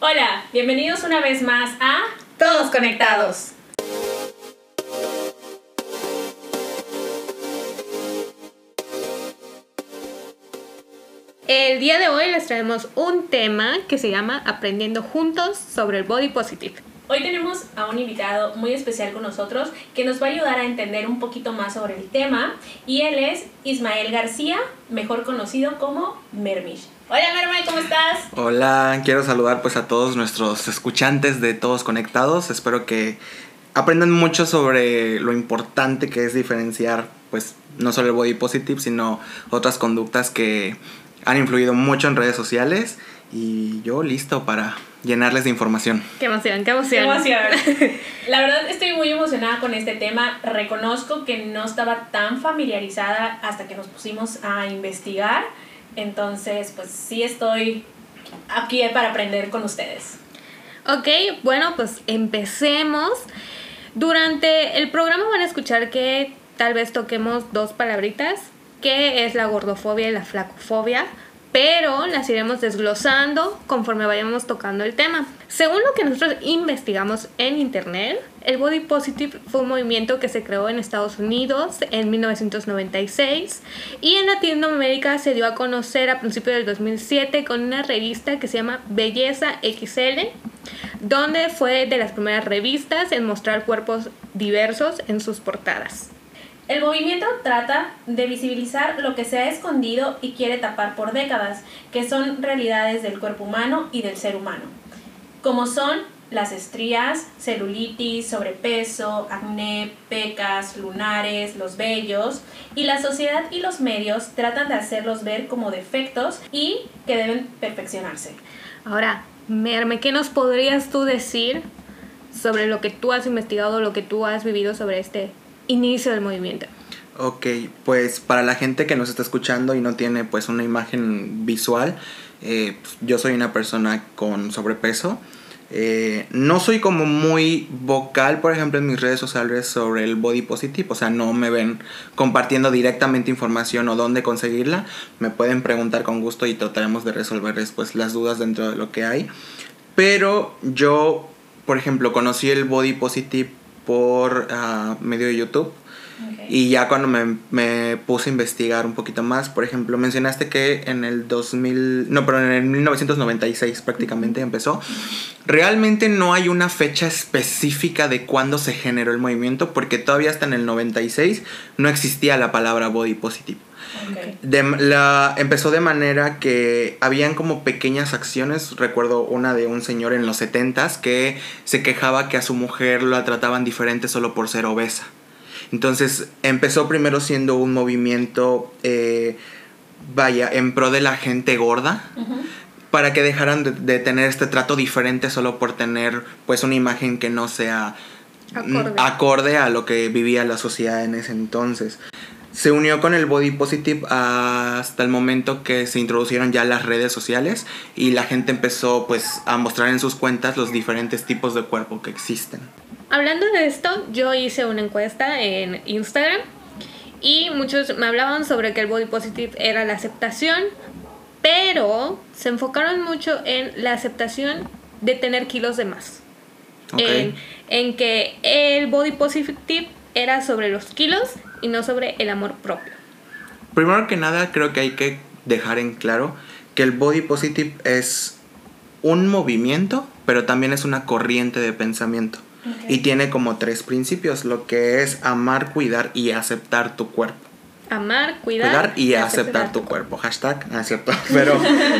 Hola, bienvenidos una vez más a Todos Conectados. El día de hoy les traemos un tema que se llama Aprendiendo Juntos sobre el Body Positive. Hoy tenemos a un invitado muy especial con nosotros que nos va a ayudar a entender un poquito más sobre el tema y él es Ismael García, mejor conocido como Mermish. Hola Mermish, ¿cómo estás? Hola, quiero saludar pues a todos nuestros escuchantes de Todos Conectados. Espero que aprendan mucho sobre lo importante que es diferenciar pues no solo el body positive, sino otras conductas que han influido mucho en redes sociales y yo listo para llenarles de información. Qué emoción, qué emoción. Qué emoción. La verdad estoy muy emocionada con este tema. Reconozco que no estaba tan familiarizada hasta que nos pusimos a investigar. Entonces, pues sí estoy aquí para aprender con ustedes. Ok, bueno, pues empecemos. Durante el programa van a escuchar que tal vez toquemos dos palabritas, que es la gordofobia y la flacofobia pero las iremos desglosando conforme vayamos tocando el tema. Según lo que nosotros investigamos en internet, el Body Positive fue un movimiento que se creó en Estados Unidos en 1996 y en Latinoamérica se dio a conocer a principios del 2007 con una revista que se llama Belleza XL, donde fue de las primeras revistas en mostrar cuerpos diversos en sus portadas. El movimiento trata de visibilizar lo que se ha escondido y quiere tapar por décadas, que son realidades del cuerpo humano y del ser humano, como son las estrías, celulitis, sobrepeso, acné, pecas, lunares, los vellos, y la sociedad y los medios tratan de hacerlos ver como defectos y que deben perfeccionarse. Ahora, Merme, ¿qué nos podrías tú decir sobre lo que tú has investigado, lo que tú has vivido sobre este inicio del movimiento. Ok, pues para la gente que nos está escuchando y no tiene pues una imagen visual, eh, pues, yo soy una persona con sobrepeso. Eh, no soy como muy vocal, por ejemplo, en mis redes sociales sobre el body positive, o sea, no me ven compartiendo directamente información o dónde conseguirla. Me pueden preguntar con gusto y trataremos de resolverles pues las dudas dentro de lo que hay. Pero yo, por ejemplo, conocí el body positive por uh, medio de YouTube. Y ya cuando me, me, puse a investigar un poquito más, por ejemplo, mencionaste que en el 2000, no, pero en el 1996 prácticamente empezó. Realmente no hay una fecha específica de cuándo se generó el movimiento, porque todavía hasta en el 96 no existía la palabra body positive. De, la, empezó de manera que habían como pequeñas acciones. Recuerdo una de un señor en los 70s que se quejaba que a su mujer la trataban diferente solo por ser obesa. Entonces empezó primero siendo un movimiento, eh, vaya, en pro de la gente gorda. Para que dejaran de, de, tener este trato diferente solo por tener pues una imagen que no sea acorde. acorde a lo que vivía la sociedad en ese entonces se unió con el body positive hasta el momento que se introducieron ya las redes sociales y la gente empezó pues a mostrar en sus cuentas los diferentes tipos de cuerpo que existen. Hablando de esto, yo hice una encuesta en Instagram y muchos me hablaban sobre que el body positive era la aceptación, pero se enfocaron mucho en la aceptación de tener kilos de más. En, en que el body positive era sobre los kilos y no sobre el amor propio. Primero que nada, creo que hay que dejar en claro que el body positive es un movimiento, pero también es una corriente de pensamiento. Y tiene como tres principios, lo que es amar, cuidar y aceptar tu cuerpo. Amar, cuidar, y, aceptar, tu, cuerpo. Hashtag, no Pero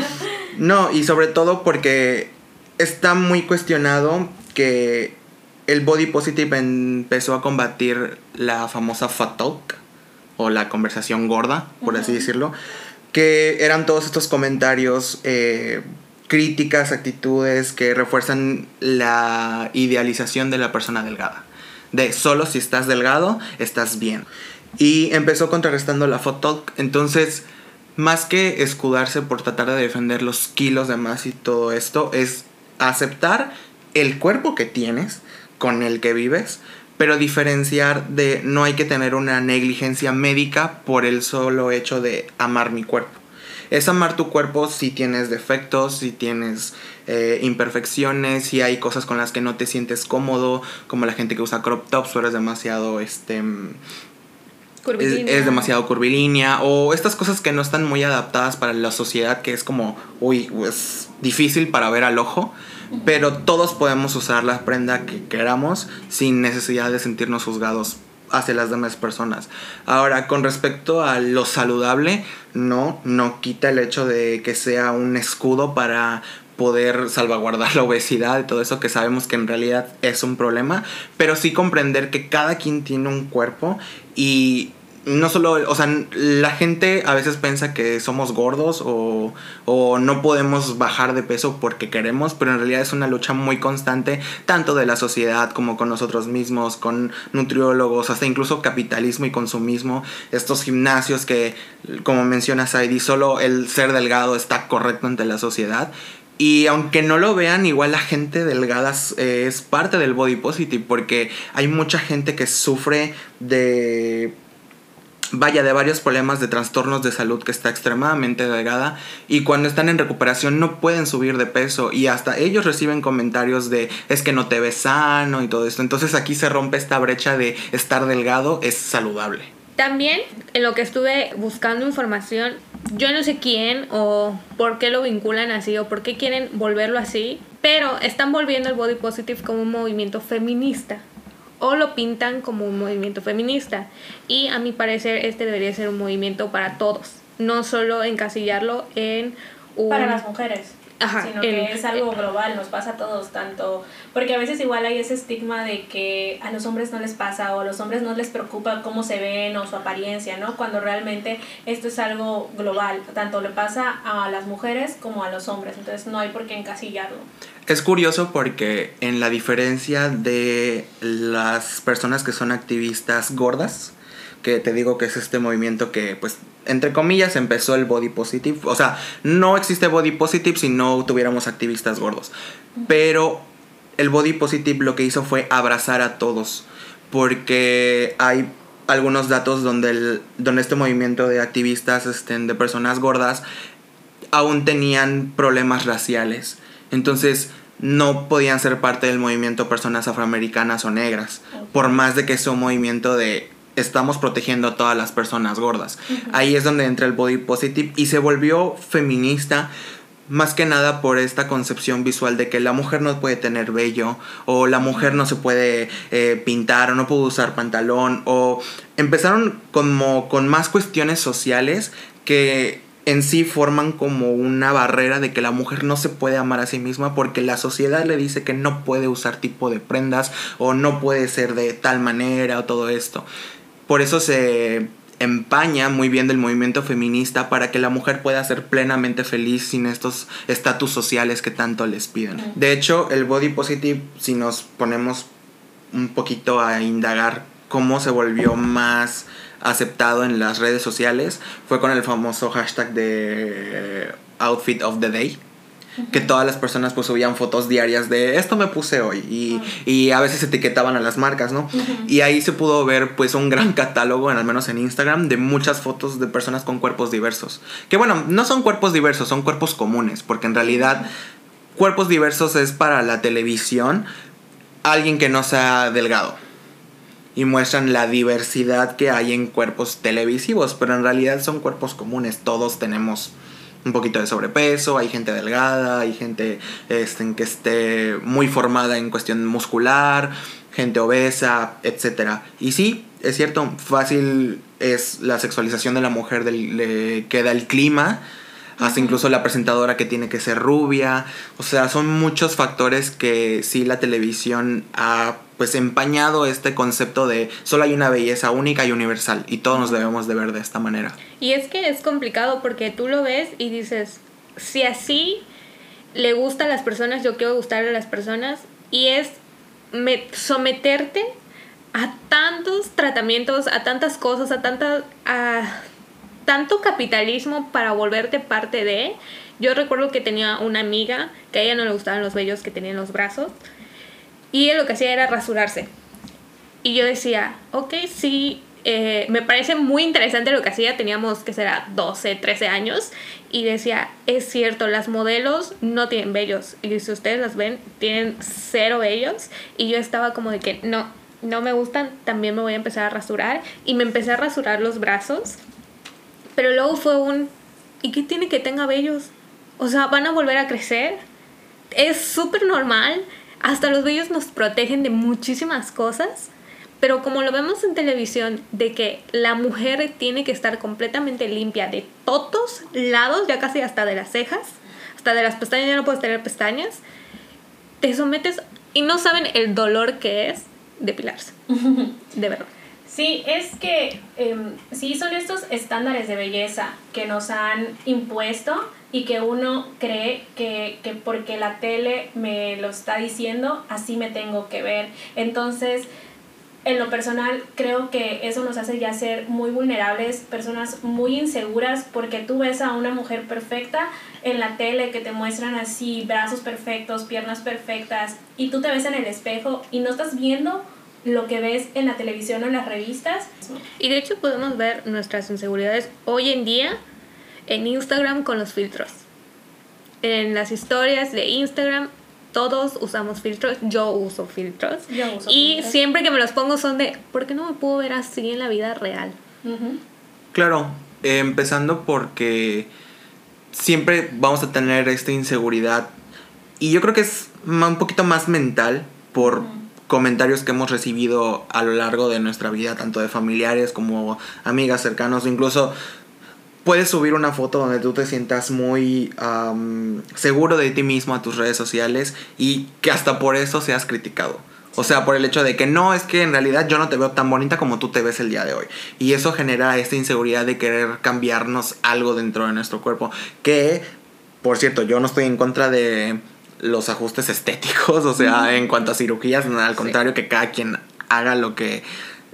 no, y sobre todo porque está muy cuestionado que el body positive empezó a combatir la famosa fat talk o la conversación gorda, por así decirlo, que eran todos estos comentarios, eh, críticas, actitudes que refuerzan la idealización de la persona delgada. De solo si estás delgado, estás bien. Y empezó contrarrestando la fat talk. Entonces, más que escudarse por tratar de defender los kilos de más y todo esto, es aceptar el cuerpo que tienes, con el que vives, pero diferenciar de no hay que tener una negligencia médica por el solo hecho de amar mi cuerpo. es amar tu cuerpo si tienes defectos, si tienes eh, imperfecciones, si hay cosas con las que no te sientes cómodo, como la gente que usa crop tops o eres demasiado, este... Es, es, demasiado curvilínea o estas cosas que no están muy adaptadas para la sociedad que es como, uy, es difícil para ver al ojo pero todos podemos usar la prenda que queramos sin necesidad de sentirnos juzgados hacia las demás personas. Ahora, con respecto a lo saludable, no, no quita el hecho de que sea un escudo para poder salvaguardar la obesidad y todo eso que sabemos que en realidad es un problema, pero sí comprender que cada quien tiene un cuerpo y no solo, o sea, la gente a veces piensa que somos gordos o, o, no podemos bajar de peso porque queremos, pero en realidad es una lucha muy constante, tanto de la sociedad como con nosotros mismos, con nutriólogos, hasta incluso capitalismo y consumismo, estos gimnasios que, como menciona Saidi, solo el ser delgado está correcto ante la sociedad. Y aunque no lo vean, igual la gente delgada es parte del body positive porque hay mucha gente que sufre de vaya de varios problemas de trastornos de salud que está extremadamente delgada y cuando están en recuperación no pueden subir de peso y hasta ellos reciben comentarios de es que no te ves sano y todo esto. Entonces aquí se rompe esta brecha de estar delgado es saludable. También en lo que estuve buscando información, yo no sé quién o por qué lo vinculan así o por qué quieren volverlo así, pero están volviendo el body positive como un movimiento feminista o lo pintan como un movimiento feminista. Y a mi parecer este debería ser un movimiento para todos, no solo encasillarlo en un... Para las mujeres. Sino que es algo global, nos pasa a todos tanto, porque a veces igual hay ese estigma de que a los hombres no les pasa o a los hombres no les preocupa cómo se ven o su apariencia, ¿no? Cuando realmente esto es algo global, tanto le pasa a las mujeres como a los hombres, entonces no hay por qué encasillarlo. Es curioso porque en la diferencia de las personas que son activistas gordas, que te digo que es este movimiento que pues entre comillas empezó el body positive, o sea, no existe body positive si no tuviéramos activistas gordos, pero el body positive lo que hizo fue abrazar a todos, porque hay algunos datos donde, el, donde este movimiento de activistas este, de personas gordas aún tenían problemas raciales. Entonces, no podían ser parte del movimiento personas afroamericanas o negras, por más de que sea un movimiento de estamos protegiendo a todas las personas gordas. Ahí es donde entra el body positive y se volvió feminista más que nada por esta concepción visual de que la mujer no puede tener vello o la mujer no se puede eh, pintar o no puede usar pantalón o empezaron como con más cuestiones sociales que en sí forman como una barrera de que la mujer no se puede amar a sí misma porque la sociedad le dice que no puede usar tipo de prendas o no puede ser de tal manera o todo esto. Por eso se empaña muy bien del movimiento feminista para que la mujer pueda ser plenamente feliz sin estos estatus sociales que tanto les piden. De hecho, el body positive, si nos ponemos un poquito a indagar cómo se volvió más aceptado en las redes sociales fue con el famoso hashtag de Outfit of the Day. Que todas las personas pues subían fotos diarias de esto me puse hoy y, y a veces etiquetaban a las marcas, ¿no? Y ahí se pudo ver pues un gran catálogo, al menos en Instagram, de muchas fotos de personas con cuerpos diversos. Que bueno, no son cuerpos diversos, son cuerpos comunes, porque en realidad cuerpos diversos es para la televisión alguien que no sea delgado y muestran la diversidad que hay en cuerpos televisivos, pero en realidad son cuerpos comunes, todos tenemos un poquito de sobrepeso, hay gente delgada, hay gente este, que esté muy formada en cuestión muscular, gente obesa, etc. Y sí, es cierto, fácil es la sexualización de la mujer del, que da el clima, hasta incluso la presentadora que tiene que ser rubia, o sea, son muchos factores que sí la televisión ha pues empañado este concepto de solo hay una belleza única y universal y todos nos debemos de ver de esta manera. Y es que es complicado porque tú lo ves y dices, si así le gusta a las personas, yo quiero gustarle a las personas y es someterte a tantos tratamientos, a tantas cosas, a tanta a tanto capitalismo para volverte parte de. Yo recuerdo que tenía una amiga que a ella no le gustaban los vellos que tenía en los brazos y él lo que hacía era rasurarse. Y yo decía, ok, sí, eh, me parece muy interesante lo que hacía. Teníamos que será 12, 13 años. Y decía, es cierto, las modelos no tienen vellos. Y si ustedes las ven, tienen cero vellos. Y yo estaba como de que no, no me gustan, también me voy a empezar a rasurar. Y me empecé a rasurar los brazos. Pero luego fue un, ¿y qué tiene que tenga vellos? O sea, van a volver a crecer. Es súper normal. Hasta los vellos nos protegen de muchísimas cosas. Pero como lo vemos en televisión, de que la mujer tiene que estar completamente limpia de todos lados, ya casi hasta de las cejas, hasta de las pestañas, ya no puedes tener pestañas, te sometes y no saben el dolor que es depilarse. de verdad. Sí, es que em, sí son estos estándares de belleza que nos han impuesto y que uno cree que, que porque la tele me lo está diciendo, así me tengo que ver. Entonces, en lo personal creo que eso nos hace ya ser muy vulnerables, personas muy inseguras, porque tú ves a una mujer perfecta en la tele que te muestran así brazos perfectos, piernas perfectas, y tú te ves en el espejo y no estás viendo lo que ves en la televisión o en las revistas. Y de hecho podemos ver nuestras inseguridades hoy en día en Instagram con los filtros. En las historias de Instagram todos usamos filtros, yo uso filtros. y siempre que me los pongo son de, ¿por qué no me puedo ver así en la vida real? Claro, empezando porque siempre vamos a tener esta inseguridad y yo creo que es un poquito más mental por comentarios que hemos recibido a lo largo de nuestra vida, tanto de familiares como amigas cercanos, incluso puedes subir una foto donde tú te sientas muy seguro de ti mismo a tus redes sociales y que hasta por eso seas criticado. O sea, por el hecho de que no, es que en realidad yo no te veo tan bonita como tú te ves el día de hoy. Y eso genera esta inseguridad de querer cambiarnos algo dentro de nuestro cuerpo. Que, por cierto, yo no estoy en contra de los ajustes estéticos, o sea, en cuanto a cirugías, al contrario, que cada quien haga lo que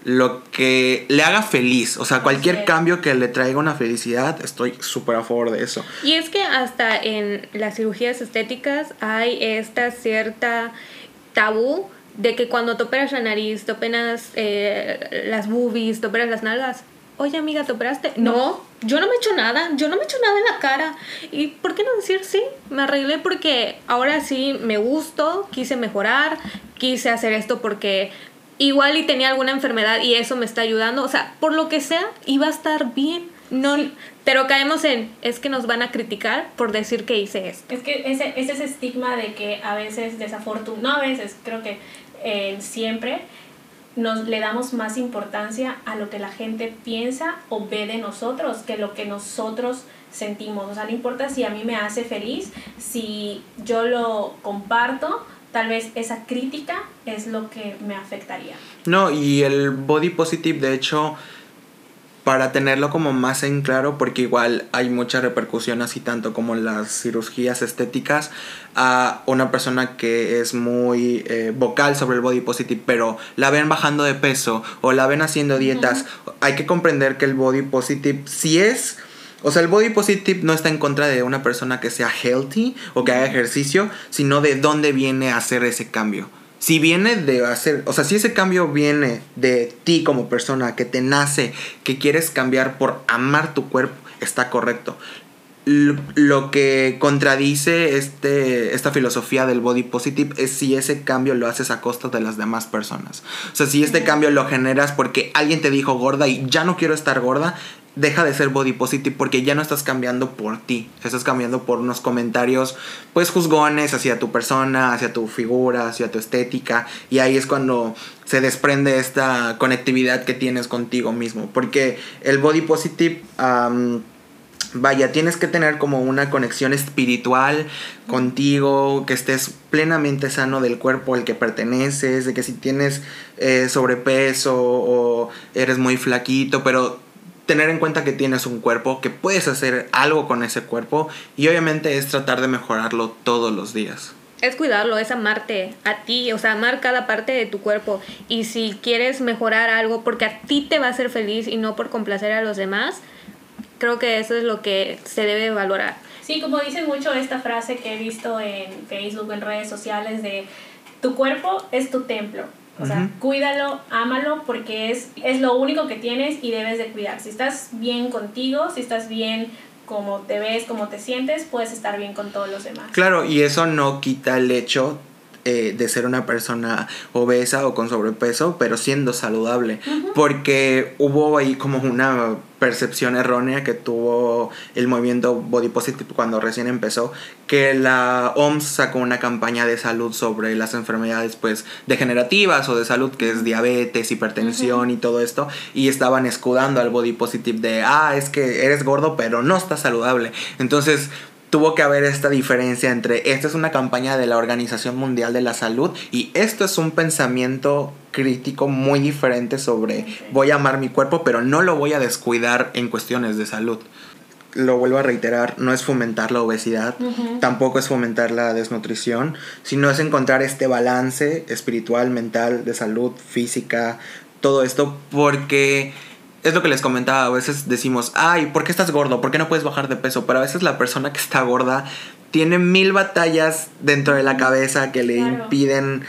lo que le haga feliz. O sea, cualquier cambio que le traiga una felicidad, estoy súper a favor de eso. Y es que hasta en las cirugías estéticas hay esta cierta tabú de que cuando te operas la nariz, te operas eh, las boobies, te operas las nalgas. Oye, amiga, ¿te operaste? No, yo no me he hecho nada, yo no me he hecho nada en la cara. ¿Y por qué no decir sí? Me arreglé porque ahora sí me gustó, quise mejorar, quise hacer esto porque igual y tenía alguna enfermedad y eso me está ayudando, o sea, por lo que sea, iba a estar bien. No, pero caemos en, es que nos van a criticar por decir que hice esto. Es que ese, es ese estigma de que a veces desafortunadamente, no a veces, creo que eh, siempre nos le damos más importancia a lo que la gente piensa o ve de nosotros que lo que nosotros sentimos. O sea, no importa si a mí me hace feliz, si yo lo comparto, tal vez esa crítica es lo que me afectaría. No, y el body positive, de hecho, para tenerlo como más en claro, porque igual hay mucha repercusión así tanto como las cirugías estéticas a una persona que es muy eh, vocal sobre el body positive, pero la ven bajando de peso o la ven haciendo dietas, hay que comprender que el body positive si es o sea, el body positive no está en contra de una persona que sea healthy o que haga ejercicio, sino de dónde viene a hacer ese cambio. Si viene de hacer, o sea, si ese cambio viene de ti como persona, que te nace, que quieres cambiar por amar tu cuerpo, está correcto. Lo que contradice este, esta filosofía del body positive es si ese cambio lo haces a costa de las demás personas. O sea, si este cambio lo generas porque alguien te dijo gorda y ya no quiero estar gorda, deja de ser body positive porque ya no estás cambiando por ti, estás cambiando por unos comentarios pues juzgones hacia tu persona, hacia tu figura, hacia tu estética. Y ahí es cuando se desprende esta conectividad que tienes contigo mismo, porque el body positive vaya, tienes que tener como una conexión espiritual contigo, que estés plenamente sano del cuerpo al que perteneces, de que si tienes eh, sobrepeso o eres muy flaquito, pero tener en cuenta que tienes un cuerpo, que puedes hacer algo con ese cuerpo y obviamente es tratar de mejorarlo todos los días. Es cuidarlo, es amarte a ti, o sea, amar cada parte de tu cuerpo. Y si quieres mejorar algo porque a ti te va a hacer feliz y no por complacer a los demás, creo que eso es lo que se debe valorar. Sí, como dicen mucho esta frase que he visto en Facebook, en redes sociales, de tu cuerpo es tu templo O sea, cuídalo, ámalo porque es, es lo único que tienes y debes de cuidar. Si estás bien contigo, si estás bien como te ves, como te sientes, puedes estar bien con todos los demás. Claro, y eso no quita el hecho eh, de ser una persona obesa o con sobrepeso, pero siendo saludable. Porque hubo ahí como una percepción errónea que tuvo el movimiento Body Positive cuando recién empezó, que la OMS sacó una campaña de salud sobre las enfermedades pues degenerativas o de salud que es diabetes, hipertensión y todo esto y estaban escudando al Body Positive de, ah, es que eres gordo pero no estás saludable. Entonces tuvo que haber esta diferencia entre esta es una campaña de la Organización Mundial de la Salud y esto es un pensamiento crítico muy diferente sobre voy a amar mi cuerpo pero no lo voy a descuidar en cuestiones de salud. Lo vuelvo a reiterar, no es fomentar la obesidad, tampoco es fomentar la desnutrición, sino es encontrar este balance espiritual, mental, de salud, física, todo esto, porque es lo que les comentaba, a veces decimos, ay, ¿por qué estás gordo? ¿Por qué no puedes bajar de peso? Pero a veces la persona que está gorda tiene mil batallas dentro de la cabeza que le impiden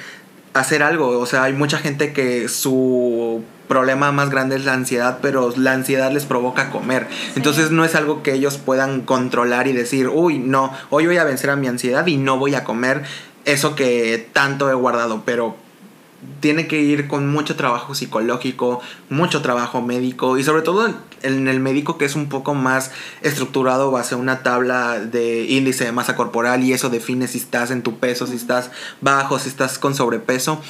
hacer algo. O sea, hay mucha gente que su problema más grande es la ansiedad, pero la ansiedad les provoca comer. Entonces no es algo que ellos puedan controlar y decir, uy, no, hoy voy a vencer a mi ansiedad y no voy a comer eso que tanto he guardado, pero tiene que ir con mucho trabajo psicológico, mucho trabajo médico y sobre todo en el médico que es un poco más estructurado base a una tabla de índice de masa corporal y eso define si estás en tu peso, si estás bajo, si estás con sobrepeso.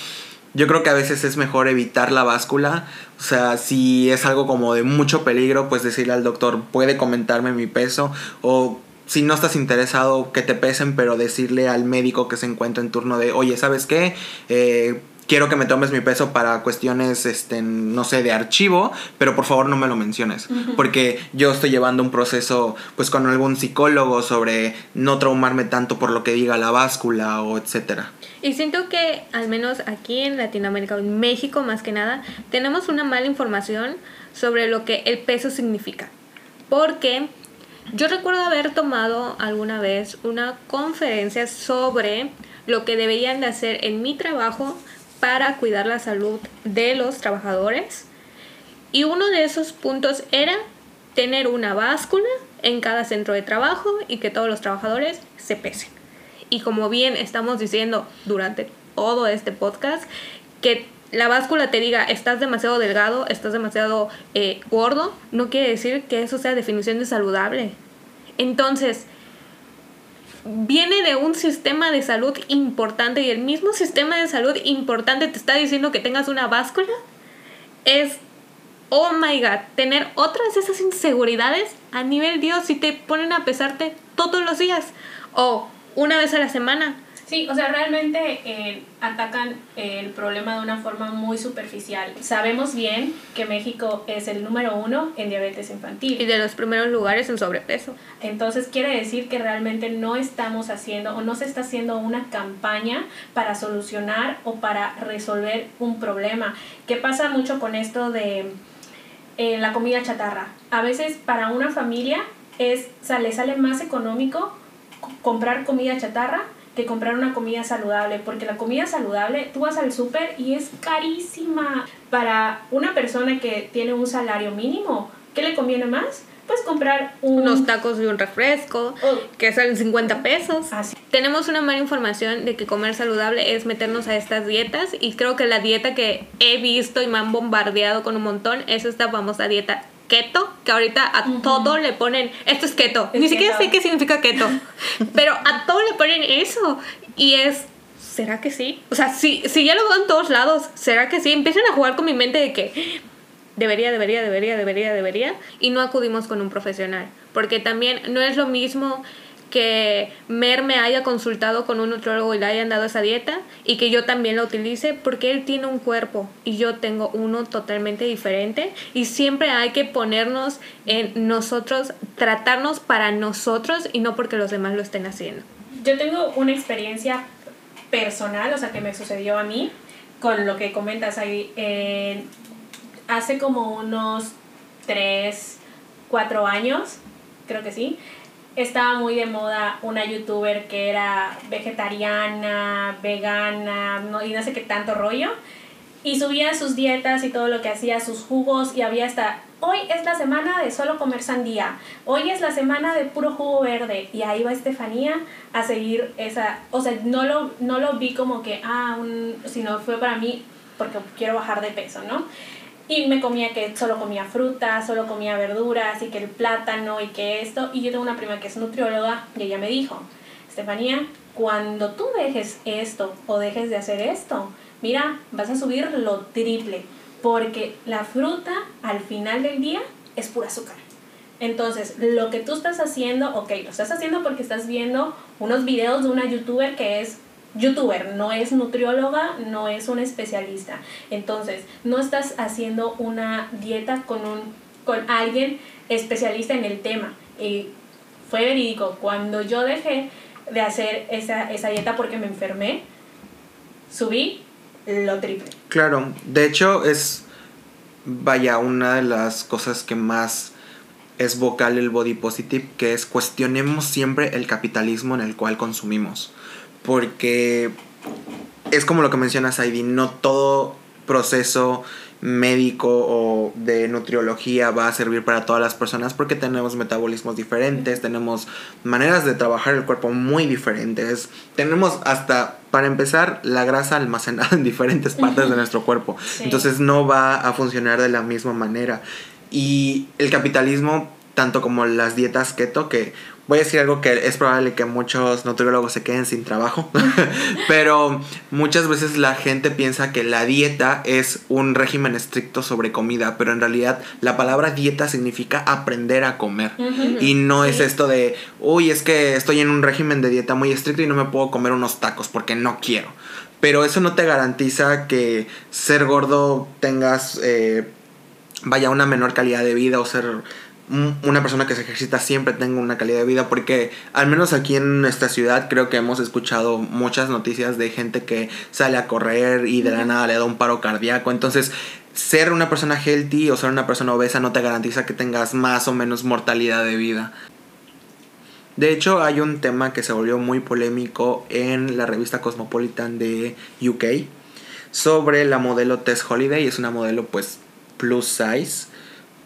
Yo creo que a veces es mejor evitar la báscula, o sea, si es algo como de mucho peligro, pues decirle al doctor, puede comentarme mi peso o si no estás interesado que te pesen, pero decirle al médico que se encuentra en turno de, oye, ¿sabes qué? Eh, quiero que me tomes mi peso para cuestiones, este, no sé, de archivo, pero por favor no me lo menciones, porque yo estoy llevando un proceso, pues, con algún psicólogo sobre no traumarme tanto por lo que diga la báscula o etcétera. Y siento que, al menos aquí en Latinoamérica, en México más que nada, tenemos una mala información sobre lo que el peso significa, porque yo recuerdo haber tomado alguna vez una conferencia sobre lo que deberían de hacer en mi trabajo para cuidar la salud de los trabajadores. Y uno de esos puntos era tener una báscula en cada centro de trabajo y que todos los trabajadores se pesen. Y como bien estamos diciendo durante todo este podcast, que la báscula te diga estás demasiado delgado, estás demasiado eh, gordo, no quiere decir que eso sea definición de saludable. Entonces, viene de un sistema de salud importante y el mismo sistema de salud importante te está diciendo que tengas una báscula, es, oh my god, tener otras de esas inseguridades a nivel Dios si te ponen a pesarte todos los días o una vez a la semana Sí, o sea, realmente eh, atacan el problema de una forma muy superficial. Sabemos bien que México es el número uno en diabetes infantil. Y de los primeros lugares en sobrepeso. Entonces quiere decir que realmente no estamos haciendo o no se está haciendo una campaña para solucionar o para resolver un problema. ¿Qué pasa mucho con esto de eh, la comida chatarra? A veces para una familia es, sale, sale más económico comprar comida chatarra que comprar una comida saludable, porque la comida saludable, tú vas al súper y es carísima. Para una persona que tiene un salario mínimo, ¿qué le conviene más? Pues comprar unos tacos y un refresco oh. que salen 50 pesos. Tenemos una mala información de que comer saludable es meternos a estas dietas y creo que la dieta que he visto y me han bombardeado con un montón es esta famosa dieta keto, que ahorita a todo le ponen, esto es keto, ni siquiera sé qué significa keto, pero a todo le ponen eso. Y es, ¿será que sí? O sea, si, si ya lo veo en todos lados, ¿será que sí? Empiezan a jugar con mi mente de que debería, debería, debería, debería, debería, y no acudimos con un profesional, porque también no es lo mismo que Mer me haya consultado con un nutriólogo y le hayan dado esa dieta y que yo también la utilice porque él tiene un cuerpo y yo tengo uno totalmente diferente y siempre hay que ponernos en nosotros, tratarnos para nosotros y no porque los demás lo estén haciendo. Yo tengo una experiencia personal, o sea, que me sucedió a mí con lo que comentas ahí. hace como unos 3, 4 años, creo que sí, estaba muy de moda una youtuber que era vegetariana, vegana, no, y no sé qué tanto rollo. Y subía sus dietas y todo lo que hacía, sus jugos y había hasta, hoy es la semana de solo comer sandía, hoy es la semana de puro jugo verde. Y ahí va Estefanía a seguir esa, o sea, no lo, no lo vi como que, ah, un, sino fue para mí porque quiero bajar de peso, ¿no? Y me comía que solo comía fruta, solo comía verduras y que el plátano y que esto. Y yo tengo una prima que es nutrióloga y ella me dijo, Estefanía, cuando tú dejes esto o dejes de hacer esto, mira, vas a subir lo triple, porque la fruta al final del día es pura azúcar. Entonces, lo que tú estás haciendo, ok, lo estás haciendo porque estás viendo unos videos de una youtuber que es youtuber, no es nutrióloga, no es un especialista. Entonces, no estás haciendo una dieta con, un, con alguien especialista en el tema. Y fue verídico, cuando yo dejé de hacer esa, esa dieta porque me enfermé, subí lo triple. Claro, de hecho es, vaya, una de las cosas que más es vocal el body positive, que es cuestionemos siempre el capitalismo en el cual consumimos. Porque es como lo que mencionas, Heidi, no todo proceso médico o de nutriología va a servir para todas las personas porque tenemos metabolismos diferentes, tenemos maneras de trabajar el cuerpo muy diferentes, tenemos hasta, para empezar, la grasa almacenada en diferentes partes de nuestro cuerpo, entonces no va a funcionar de la misma manera. Y el capitalismo, tanto como las dietas keto, que voy a decir algo que es probable que muchos nutriólogos se queden sin trabajo, pero muchas veces la gente piensa que la dieta es un régimen estricto sobre comida, pero en realidad la palabra dieta significa aprender a comer. Y no es esto de, uy, es que estoy en un régimen de dieta muy estricto y no me puedo comer unos tacos porque no quiero. Pero eso no te garantiza que ser gordo tengas, eh, vaya, una menor calidad de vida o ser una persona que se ejercita siempre tenga una calidad de vida porque al menos aquí en nuestra ciudad creo que hemos escuchado muchas noticias de gente que sale a correr y de la nada le da un paro cardíaco. Entonces ser una persona healthy o ser una persona obesa no te garantiza que tengas más o menos mortalidad de vida. De hecho hay un tema que se volvió muy polémico en la revista Cosmopolitan de UK sobre la modelo Tess Holiday. Es una modelo pues plus size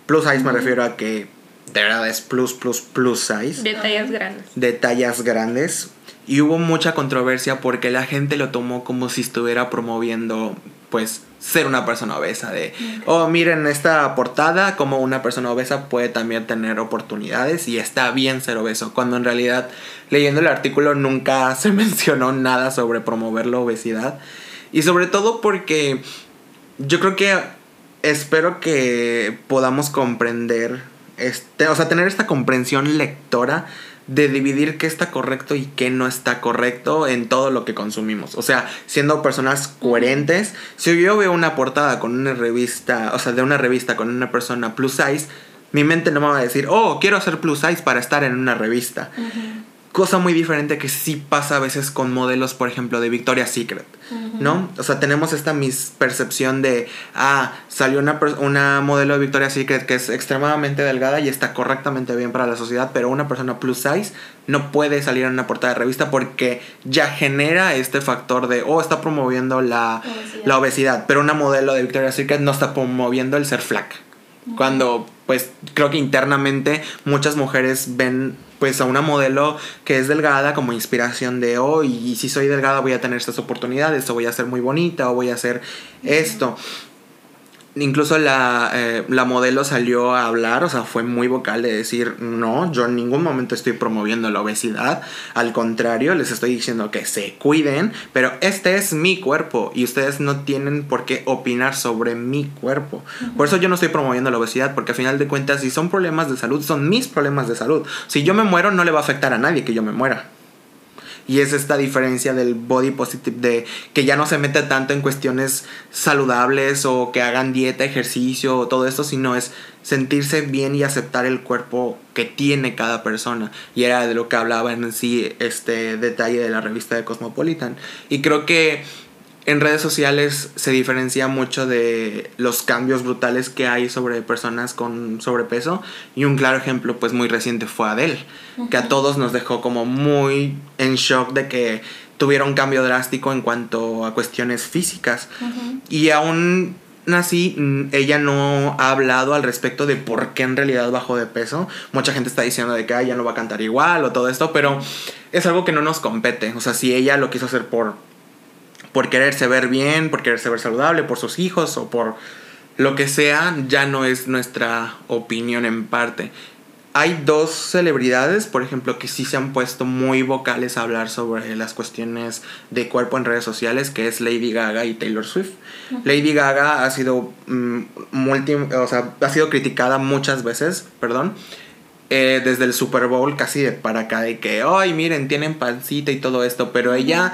Plus size me refiero a que de verdad es plus, plus, plus size. De tallas grandes. De tallas grandes. Y hubo mucha controversia porque la gente lo tomó como si estuviera promoviendo, pues, ser una persona obesa. De, oh, miren esta portada, como una persona obesa puede también tener oportunidades y está bien ser obeso. Cuando en realidad, leyendo el artículo, nunca se mencionó nada sobre promover la obesidad. Y sobre todo porque yo creo que espero que podamos comprender, este, o sea, tener esta comprensión lectora de dividir qué está correcto y qué no está correcto en todo lo que consumimos. O sea, siendo personas coherentes, si yo veo una portada con una revista, o sea, de una revista con una persona plus size, mi mente no me va a decir, oh, quiero hacer plus size para estar en una revista cosa muy diferente que sí pasa a veces con modelos, por ejemplo, de Victoria's Secret, ¿no? O sea, tenemos esta mispercepción de, ah, salió una, una modelo de Victoria's Secret que es extremadamente delgada y está correctamente bien para la sociedad, pero una persona plus size no puede salir en una portada de revista porque ya genera este factor de, oh, está promoviendo la obesidad, la obesidad pero una modelo de Victoria's Secret no está promoviendo el ser flaca. Cuando, pues, creo que internamente muchas mujeres ven pues a una modelo que es delgada como inspiración de, oh, y si soy delgada voy a tener estas oportunidades, o voy a ser muy bonita, o voy a hacer esto. Incluso la, eh, la, modelo salió a hablar, o sea, fue muy vocal de decir, no, yo en ningún momento estoy promoviendo la obesidad, al contrario, les estoy diciendo que se cuiden, pero este es mi cuerpo y ustedes no tienen por qué opinar sobre mi cuerpo. Por eso yo no estoy promoviendo la obesidad, porque al final de cuentas, si son problemas de salud, son mis problemas de salud. Si yo me muero, no le va a afectar a nadie que yo me muera. Y es esta diferencia del body positive, de que ya no se mete tanto en cuestiones saludables o que hagan dieta, ejercicio o todo esto, sino es sentirse bien y aceptar el cuerpo que tiene cada persona. Y era de lo que hablaba en sí este detalle de la revista de Cosmopolitan. Y creo que en redes sociales se diferencia mucho de los cambios brutales que hay sobre personas con sobrepeso y un claro ejemplo pues muy reciente fue Adele, que a todos nos dejó como muy en shock de que tuviera un cambio drástico en cuanto a cuestiones físicas. Y aún así, mm, ella no ha hablado al respecto de por qué en realidad bajó de peso. Mucha gente está diciendo de que "Ay, ya no va a cantar igual o todo esto, pero es algo que no nos compete. O sea, si ella lo quiso hacer por, por quererse ver bien, por quererse ver saludable, por sus hijos o por lo que sea, ya no es nuestra opinión en parte. Hay dos celebridades, por ejemplo, que sí se han puesto muy vocales a hablar sobre las cuestiones de cuerpo en redes sociales, que es Lady Gaga y Taylor Swift. Lady Gaga ha sido mm, multi- o sea, ha sido criticada muchas veces, perdón, eh, desde el Super Bowl casi de para acá de que, ay, miren, tienen pancita y todo esto, pero ella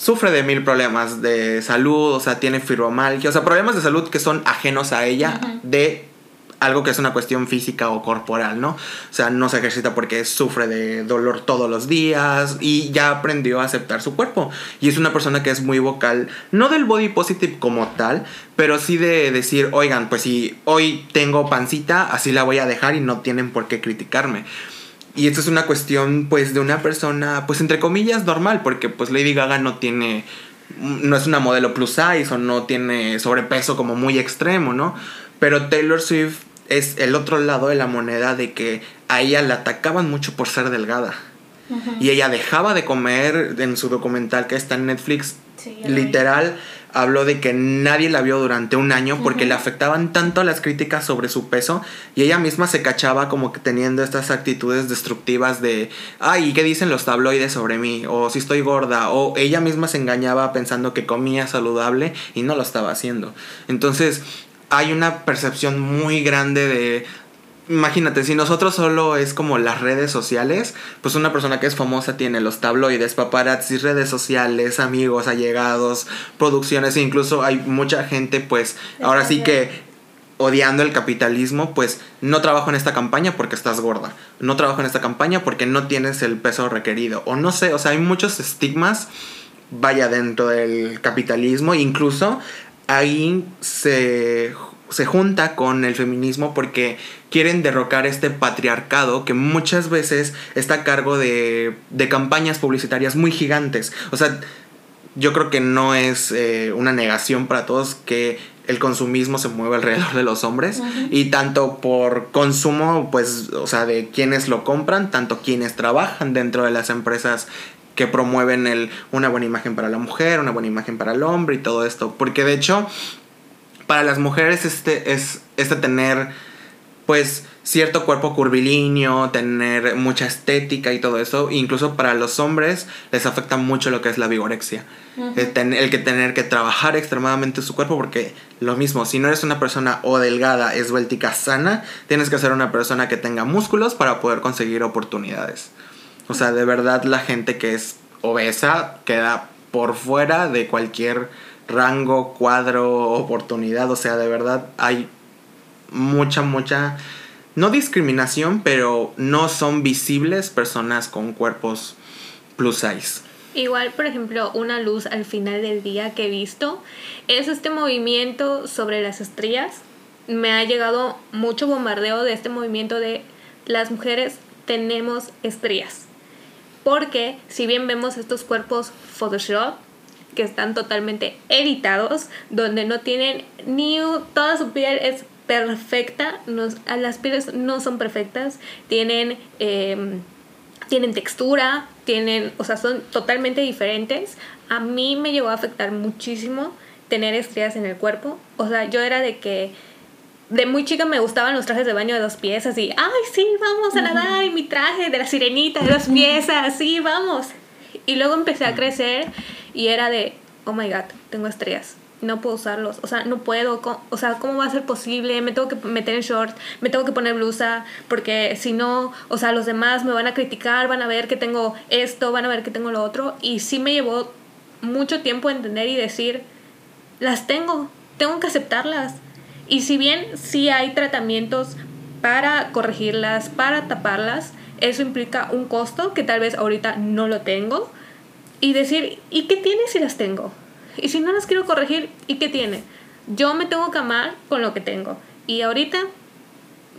sufre de mil problemas de salud, o sea, tiene fibromialgia, o sea, problemas de salud que son ajenos a ella de algo que es una cuestión física o corporal, ¿no? O sea, no se ejercita porque sufre de dolor todos los días y ya aprendió a aceptar su cuerpo. Y es una persona que es muy vocal, no del body positive como tal, pero sí de decir, oigan, pues si hoy tengo pancita, así la voy a dejar y no tienen por qué criticarme. Y esto es una cuestión, pues, de una persona, pues, entre comillas, normal, porque, pues, Lady Gaga no tiene, no es una modelo plus size o no tiene sobrepeso como muy extremo, ¿no? Pero Taylor Swift es el otro lado de la moneda de que a ella la atacaban mucho por ser delgada. Y ella dejaba de comer en su documental que está en Netflix. Sí, vi. Habló de que nadie la vio durante un año porque le afectaban tanto las críticas sobre su peso y ella misma se cachaba como que teniendo estas actitudes destructivas de, ay, ¿qué dicen los tabloides sobre mí? O si estoy gorda, o ella misma se engañaba pensando que comía saludable y no lo estaba haciendo. Entonces, hay una percepción muy grande de Imagínate, si nosotros solo es como las redes sociales, pues una persona que es famosa tiene los tabloides, paparazzi, redes sociales, amigos, allegados, producciones, e incluso hay mucha gente, pues, ahora sí que odiando el capitalismo, pues no trabajo en esta campaña porque estás gorda, no trabajo en esta campaña porque no tienes el peso requerido, o no sé, o sea, hay muchos estigmas, vaya, dentro del capitalismo, incluso ahí se, se junta con el feminismo porque quieren derrocar este patriarcado que muchas veces está a cargo de, de campañas publicitarias muy gigantes. O sea, yo creo que no es eh, una negación para todos que el consumismo se mueve alrededor de los hombres y tanto por consumo, pues, o sea, de quienes lo compran, tanto quienes trabajan dentro de las empresas que promueven el, una buena imagen para la mujer, una buena imagen para el hombre y todo esto. Porque de hecho, para las mujeres este es este tener pues cierto cuerpo curvilíneo, tener mucha estética y todo eso, incluso para los hombres les afecta mucho lo que es la vigorexia. El, ten- el que tener que trabajar extremadamente su cuerpo porque lo mismo, si no eres una persona o delgada, esbéltica, sana, tienes que ser una persona que tenga músculos para poder conseguir oportunidades. O sea, de verdad la gente que es obesa queda por fuera de cualquier rango, cuadro, oportunidad. O sea, de verdad hay mucha, mucha, no discriminación, pero no son visibles personas con cuerpos plus size. Igual, por ejemplo, una luz al final del día que he visto es este movimiento sobre las estrías. Me ha llegado mucho bombardeo de este movimiento de las mujeres tenemos estrías. Porque si bien vemos estos cuerpos Photoshop que están totalmente editados, donde no tienen ni toda su piel es perfecta, nos- a las pieles no son perfectas, tienen em, tienen textura, tienen, o sea, son totalmente diferentes. A mí me llegó a afectar muchísimo tener estrías en el cuerpo. O sea, yo era de que de muy chica me gustaban los trajes de baño de dos piezas y, ay, sí, vamos a nadar, y mi traje de la sirenita de dos piezas, sí, vamos. Y luego empecé a crecer y era de, oh my god, tengo estrías. No puedo usarlos, o sea, no puedo, o sea, ¿cómo va a ser posible? Me tengo que meter en shorts, me tengo que poner blusa, porque si no, o sea, los demás me van a criticar, van a ver que tengo esto, van a ver que tengo lo otro. Y sí me llevó mucho tiempo entender y decir, las tengo, tengo que aceptarlas. Y si bien sí hay tratamientos para corregirlas, para taparlas, eso implica un costo que tal vez ahorita no lo tengo. Y decir, ¿y qué tiene si las tengo? Y si no las quiero corregir, ¿y qué tiene? Yo me tengo que amar con lo que tengo. Y ahorita,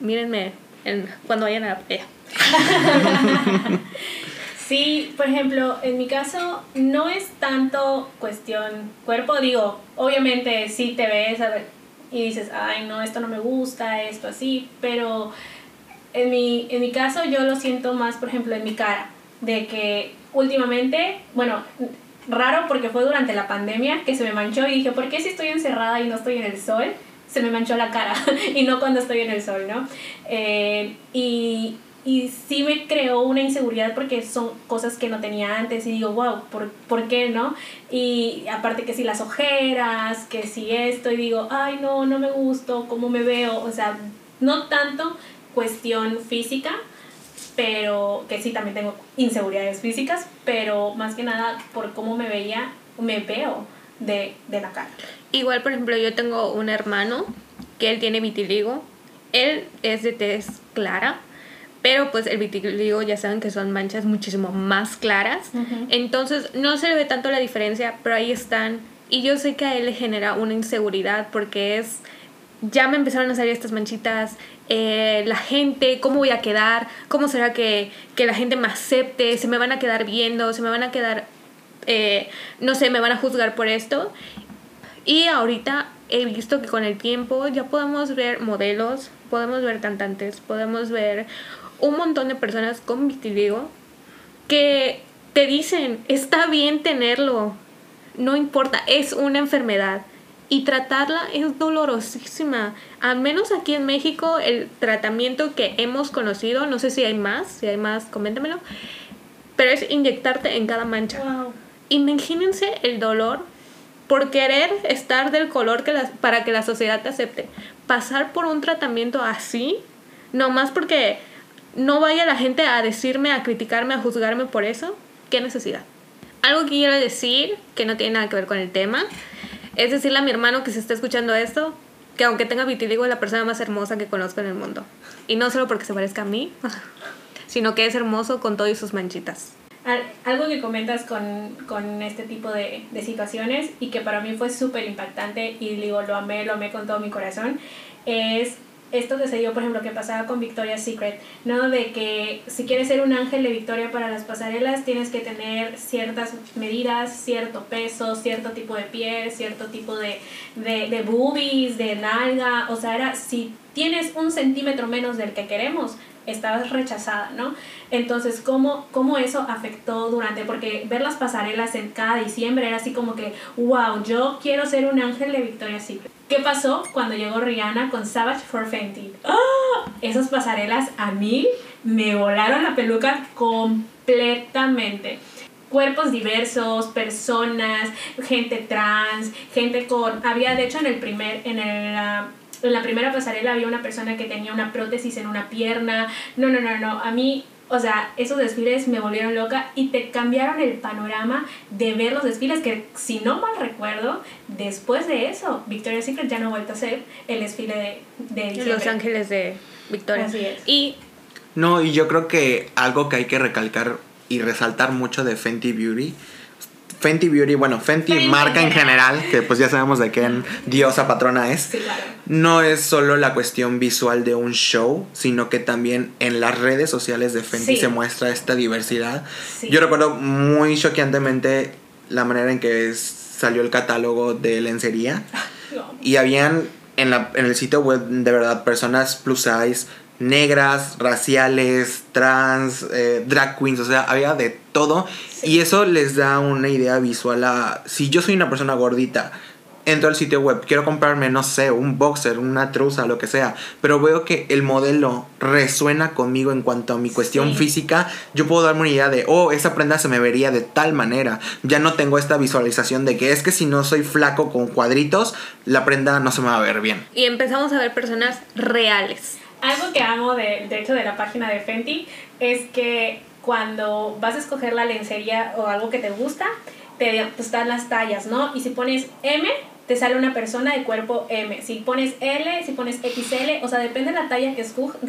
mírenme en- cuando vayan a la. Sí, por ejemplo, en mi caso no es tanto cuestión cuerpo, digo, obviamente sí te ves y dices, ay, no, esto no me gusta, esto así, pero en mi, en mi caso yo lo siento más, por ejemplo, en mi cara, de que últimamente, bueno, raro porque fue durante la pandemia que se me manchó y dije, ¿por qué si estoy encerrada y no estoy en el sol? Se me manchó la cara y no cuando estoy en el sol, ¿no? Eh, y, y sí me creó una inseguridad porque son cosas que no tenía antes y digo, wow, ¿por, ¿por qué no? Y aparte que si las ojeras, que si esto, y digo, ay, no, no me gusto, cómo me veo, o sea, no tanto cuestión física, pero que sí también tengo inseguridades físicas, pero más que nada por cómo me veía, me veo de, de la cara. Igual, por ejemplo, yo tengo un hermano que él tiene vitiligo, él es de tez clara, pero pues el vitiligo ya saben que son manchas muchísimo más claras, entonces no se le ve tanto la diferencia, pero ahí están, y yo sé que a él le genera una inseguridad porque es ya me empezaron a salir estas manchitas, eh, la gente, cómo voy a quedar, cómo será que, la gente me acepte, se me van a quedar viendo, se me van a quedar, eh, no sé, me van a juzgar por esto. Y ahorita he visto que con el tiempo ya podemos ver modelos, podemos ver cantantes, podemos ver un montón de personas con vitiligo que te dicen, está bien tenerlo, no importa, es una enfermedad y tratarla es dolorosísima. Al menos aquí en México el tratamiento que hemos conocido, no sé si hay más, si hay más, coméntamelo, pero es inyectarte en cada mancha. Imagínense el dolor por querer estar del color que para que la sociedad te acepte. Pasar por un tratamiento así, nomás porque no vaya la gente a decirme, a criticarme, a juzgarme por eso. ¿Qué necesidad? Algo que quiero decir que no tiene nada que ver con el tema es decirle a mi hermano que se está escuchando esto, que aunque tenga vitiligo es la persona más hermosa que conozco en el mundo. Y no solo porque se parezca a mí, sino que es hermoso con todas sus manchitas. Algo que comentas con, con este tipo de, de, situaciones y que para mí fue súper impactante y digo, lo amé, lo amé con todo mi corazón, es esto que se dio, por ejemplo, que pasaba con Victoria's Secret, ¿no? De que si quieres ser un ángel de Victoria para las pasarelas, tienes que tener ciertas medidas, cierto peso, cierto tipo de piel, cierto tipo de, de, de boobies, de nalga, o sea, era, si tienes un centímetro menos del que queremos, estabas rechazada, ¿no? Entonces, ¿cómo, ¿cómo eso afectó durante? Porque ver las pasarelas en cada diciembre era así como que, wow, yo quiero ser un ángel de Victoria's Secret. ¿Qué pasó cuando llegó Rihanna con Savage for Fenty? ¡Ah! Esas pasarelas a mí me volaron la peluca completamente cuerpos diversos, personas, gente trans, gente con había de hecho en el primer en el en la primera pasarela había una persona que tenía una prótesis en una pierna. No, no, no, no. A mí, o sea, esos desfiles me volvieron loca y te cambiaron el panorama de ver los desfiles que, si no mal recuerdo, después de eso, Victoria's Secret ya no ha vuelto a ser el desfile de, de Los Ángeles de Victoria. Así es. Y... No, y yo creo que algo que hay que recalcar y resaltar mucho de Fenty Beauty Fenty Beauty, bueno, Fenty, marca en general, que pues ya sabemos de qué diosa patrona es, no es solo la cuestión visual de un show, sino que también en las redes sociales de Fenty se muestra esta diversidad. Yo recuerdo muy choqueantemente la manera en que salió el catálogo de lencería. Y habían en, la, en el sitio web de verdad personas plus size negras, raciales, trans, eh, drag queens, o sea, había de todo. Y eso les da una idea visual a, si yo soy una persona gordita, entro al sitio web, quiero comprarme, no sé, un boxer, una truza, lo que sea, pero veo que el modelo resuena conmigo en cuanto a mi cuestión física, yo puedo darme una idea de, oh, esa prenda se me vería de tal manera. Ya no tengo esta visualización de que es que si no soy flaco con cuadritos, la prenda no se me va a ver bien. Y empezamos a ver personas reales algo que amo de, de hecho de la página de Fenty es que cuando vas a escoger la lencería o algo que te gusta, te, están las tallas, ¿no? Y si pones M, te sale una persona de cuerpo M. Si pones L, si pones XL, o sea, depende de la talla que,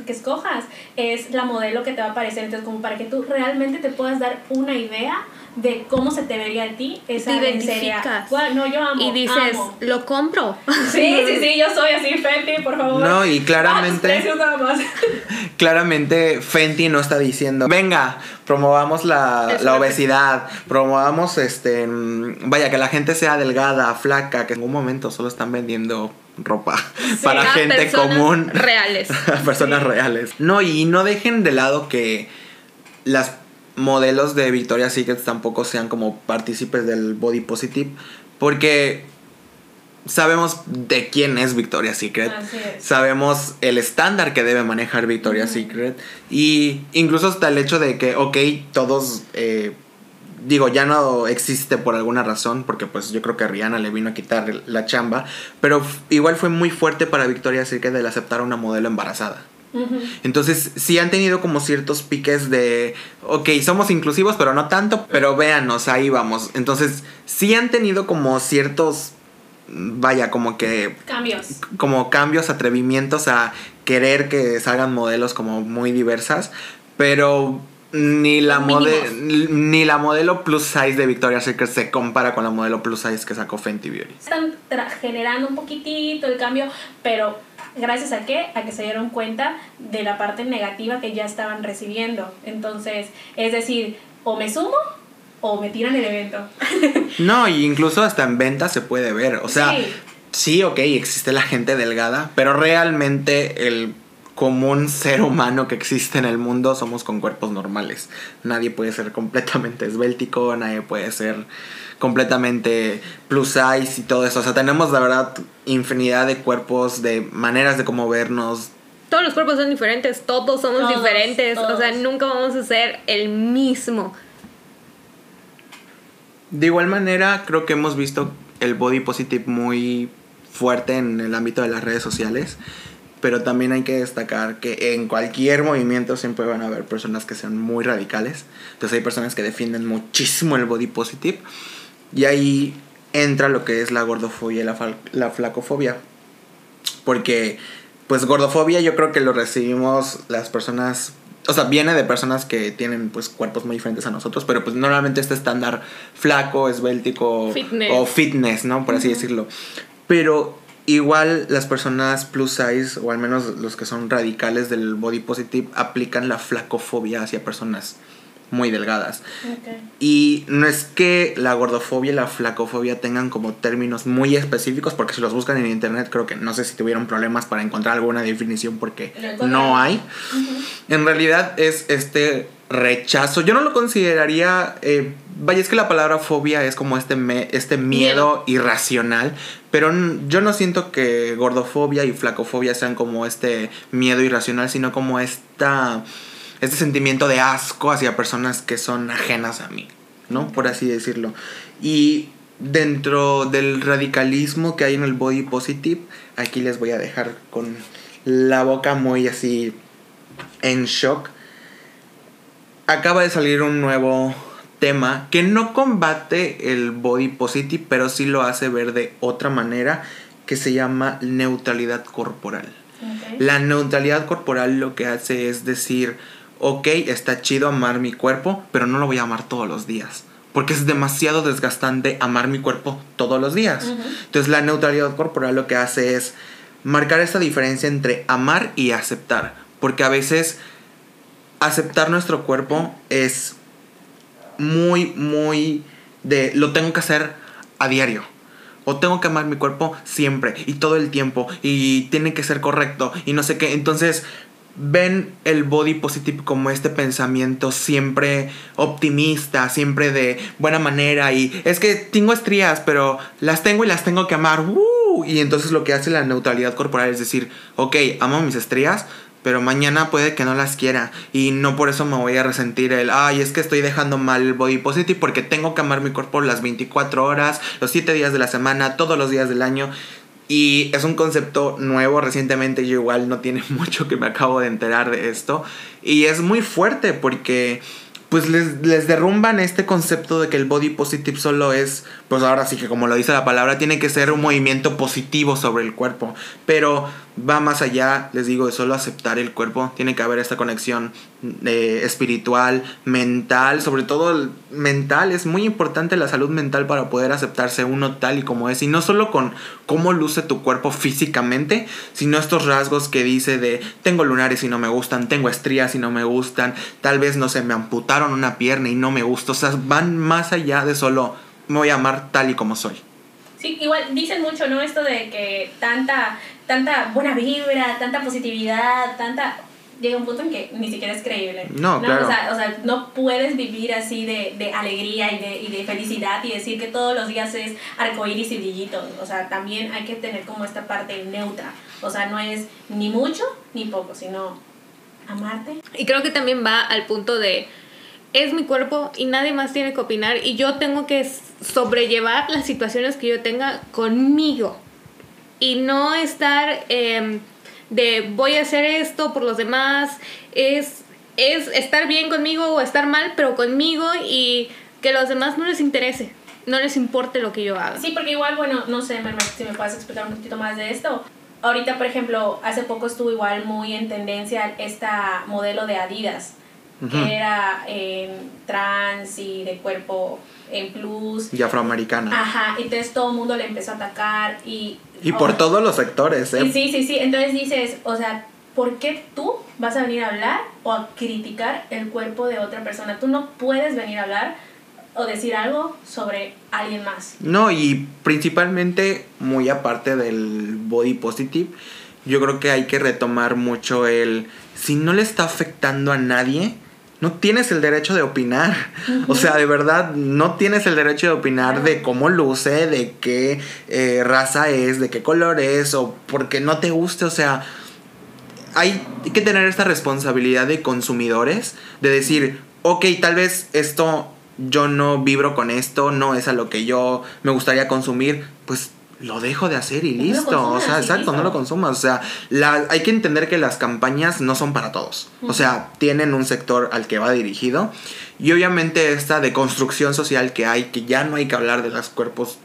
que escojas, es la modelo que te va a aparecer. Entonces, como para que tú realmente te puedas dar una idea de cómo se te vería a ti esa te identificas. no, yo amo. Y dices, lo compro. Sí, sí, sí, yo soy así, Fenty, por favor. No, y claramente. claramente Fenty no está diciendo, venga, promovamos la, la obesidad, promovamos este. Vaya, que la gente sea delgada, flaca, que en un momento solo están vendiendo ropa para gente común. Reales. personas reales. No, y no dejen de lado que las modelos de Victoria's Secret tampoco sean como partícipes del body positive porque sabemos de quién es Victoria's Secret. Sabemos el estándar que debe manejar Victoria's Secret. Y incluso hasta el hecho de que ok todos eh, digo ya no existe por alguna razón porque pues yo creo que Rihanna le vino a quitar la chamba pero igual fue muy fuerte para Victoria's Secret el aceptar a una modelo embarazada entonces, sí han tenido como ciertos piques de, ok, somos inclusivos, pero no tanto, pero véanos, ahí vamos. Entonces, sí han tenido como ciertos, vaya, como que... Cambios. Como cambios, atrevimientos a querer que salgan modelos como muy diversas, pero ni la, ni la modelo plus size de Victoria's Secret se compara con la modelo plus size que sacó Fenty Beauty. Están generando un poquitito el cambio, pero gracias a qué? A que se dieron cuenta de la parte negativa que ya estaban recibiendo. Entonces, es decir, o me sumo o me tiran el evento. no, y incluso hasta en venta se puede ver. O sea, sí. sí, ok, existe la gente delgada, pero realmente el común ser humano que existe en el mundo somos con cuerpos normales. Nadie puede ser completamente esbéltico, nadie puede ser completamente plus size y todo eso. O sea, tenemos la verdad infinidad de cuerpos, de maneras de cómo vernos. Todos los cuerpos son diferentes, todos somos diferentes, o sea, nunca vamos a ser el mismo. De igual manera, creo que hemos visto el body positive muy fuerte en el ámbito de las redes sociales, pero también hay que destacar que en cualquier movimiento siempre van a haber personas que sean muy radicales. Entonces hay personas que defienden muchísimo el body positive y ahí entra lo que es la gordofobia y la, la flacofobia. Porque, pues, gordofobia yo creo que lo recibimos las personas o sea, viene de personas que tienen pues cuerpos muy diferentes a nosotros, pero pues normalmente este estándar flaco, esbéltico o fitness, ¿no? Por así decirlo. Pero igual las personas plus size, o al menos los que son radicales del body positive, aplican la flacofobia hacia personas muy delgadas. Y no es que la gordofobia y la flacofobia tengan como términos muy específicos, porque si los buscan en internet creo que no sé si tuvieron problemas para encontrar alguna definición porque no hay. En realidad es este rechazo. Yo no lo consideraría... Eh, vaya, es que la palabra fobia es como este, este miedo, irracional, pero yo no siento que gordofobia y flacofobia sean como este miedo irracional, sino como esta este sentimiento de asco hacia personas que son ajenas a mí, ¿no? Por así decirlo. Y dentro del radicalismo que hay en el body positive, aquí les voy a dejar con la boca muy así en shock. Acaba de salir un nuevo tema que no combate el body positive, pero sí lo hace ver de otra manera, que se llama neutralidad corporal. La neutralidad corporal lo que hace es decir, ok, está chido amar mi cuerpo, pero no lo voy a amar todos los días. Porque es demasiado desgastante amar mi cuerpo todos los días. Entonces la neutralidad corporal lo que hace es marcar esta diferencia entre amar y aceptar. Porque a veces aceptar nuestro cuerpo es muy, muy de lo tengo que hacer a diario. O tengo que amar mi cuerpo siempre y todo el tiempo. Y tiene que ser correcto y no sé qué. Entonces ven el body positive como este pensamiento siempre optimista, siempre de buena manera y es que tengo estrías, pero las tengo y las tengo que amar. Y entonces lo que hace la neutralidad corporal es decir, ok, amo mis estrías, pero mañana puede que no las quiera y no por eso me voy a resentir el, ay, es que estoy dejando mal el body positive porque tengo que amar mi cuerpo las 24 horas, los 7 días de la semana, todos los días del año. Y es un concepto nuevo, recientemente yo igual no tiene mucho que me acabo de enterar de esto. Y es muy fuerte porque pues les, les derrumban este concepto de que el body positive solo es, pues ahora sí que como lo dice la palabra, tiene que ser un movimiento positivo sobre el cuerpo. Pero va más allá, les digo, de solo aceptar el cuerpo. Tiene que haber esta conexión eh, espiritual, mental, sobre todo mental. Es muy importante la salud mental para poder aceptarse uno tal y como es. Y no solo con cómo luce tu cuerpo físicamente, sino estos rasgos que dice de tengo lunares y no me gustan, tengo estrías y no me gustan, tal vez no se me amputaron una pierna y no me gusta. O sea, van más allá de solo me voy a amar tal y como soy. Sí, igual dicen mucho, ¿no? Esto de que tanta, tanta buena vibra, tanta positividad, tanta... Llega un punto en que ni siquiera es creíble. No, claro. O sea, o sea, no puedes vivir así de, de alegría y de, y de felicidad y decir que todos los días es arcoíris y brillito. O sea, también hay que tener como esta parte neutra. O sea, no es ni mucho ni poco, sino amarte. Y creo que también va al punto de es mi cuerpo y nadie más tiene que opinar y yo tengo que sobrellevar las situaciones que yo tenga conmigo y no estar em, de voy a hacer esto por los demás, es, es estar bien conmigo o estar mal, pero conmigo y que a los demás no les interese, no les importe lo que yo haga. Sí, porque igual, bueno, no sé, si me puedes explicar un poquito más de esto. Ahorita, por ejemplo, hace poco estuvo igual muy en tendencia esta modelo de Adidas que era trans y de cuerpo en plus. Y afroamericana. Ajá, entonces todo el mundo le empezó a atacar y... Y por todos los sectores, ¿eh? sí, sí, sí, entonces dices, o sea, ¿por qué tú vas a venir a hablar o a criticar el cuerpo de otra persona? Tú no puedes venir a hablar o decir algo sobre alguien más. No, y principalmente, muy aparte del body positive, yo creo que hay que retomar mucho el, si no le está afectando a nadie, no tienes el derecho de opinar. O sea, de verdad, no tienes el derecho de opinar de cómo luce, de qué eh, raza es, de qué color es, o porque no te guste. O sea, hay que tener esta responsabilidad de consumidores, de decir, ok, tal vez esto yo no vibro con esto, no es a lo que yo me gustaría consumir, pues lo dejo de hacer y listo. o sea, exacto, no lo consumas. O sea, la, hay que entender que las campañas no son para todos. O sea, tienen un sector al que va dirigido. Y obviamente esta deconstrucción social que hay, que ya no hay que hablar de los cuerpos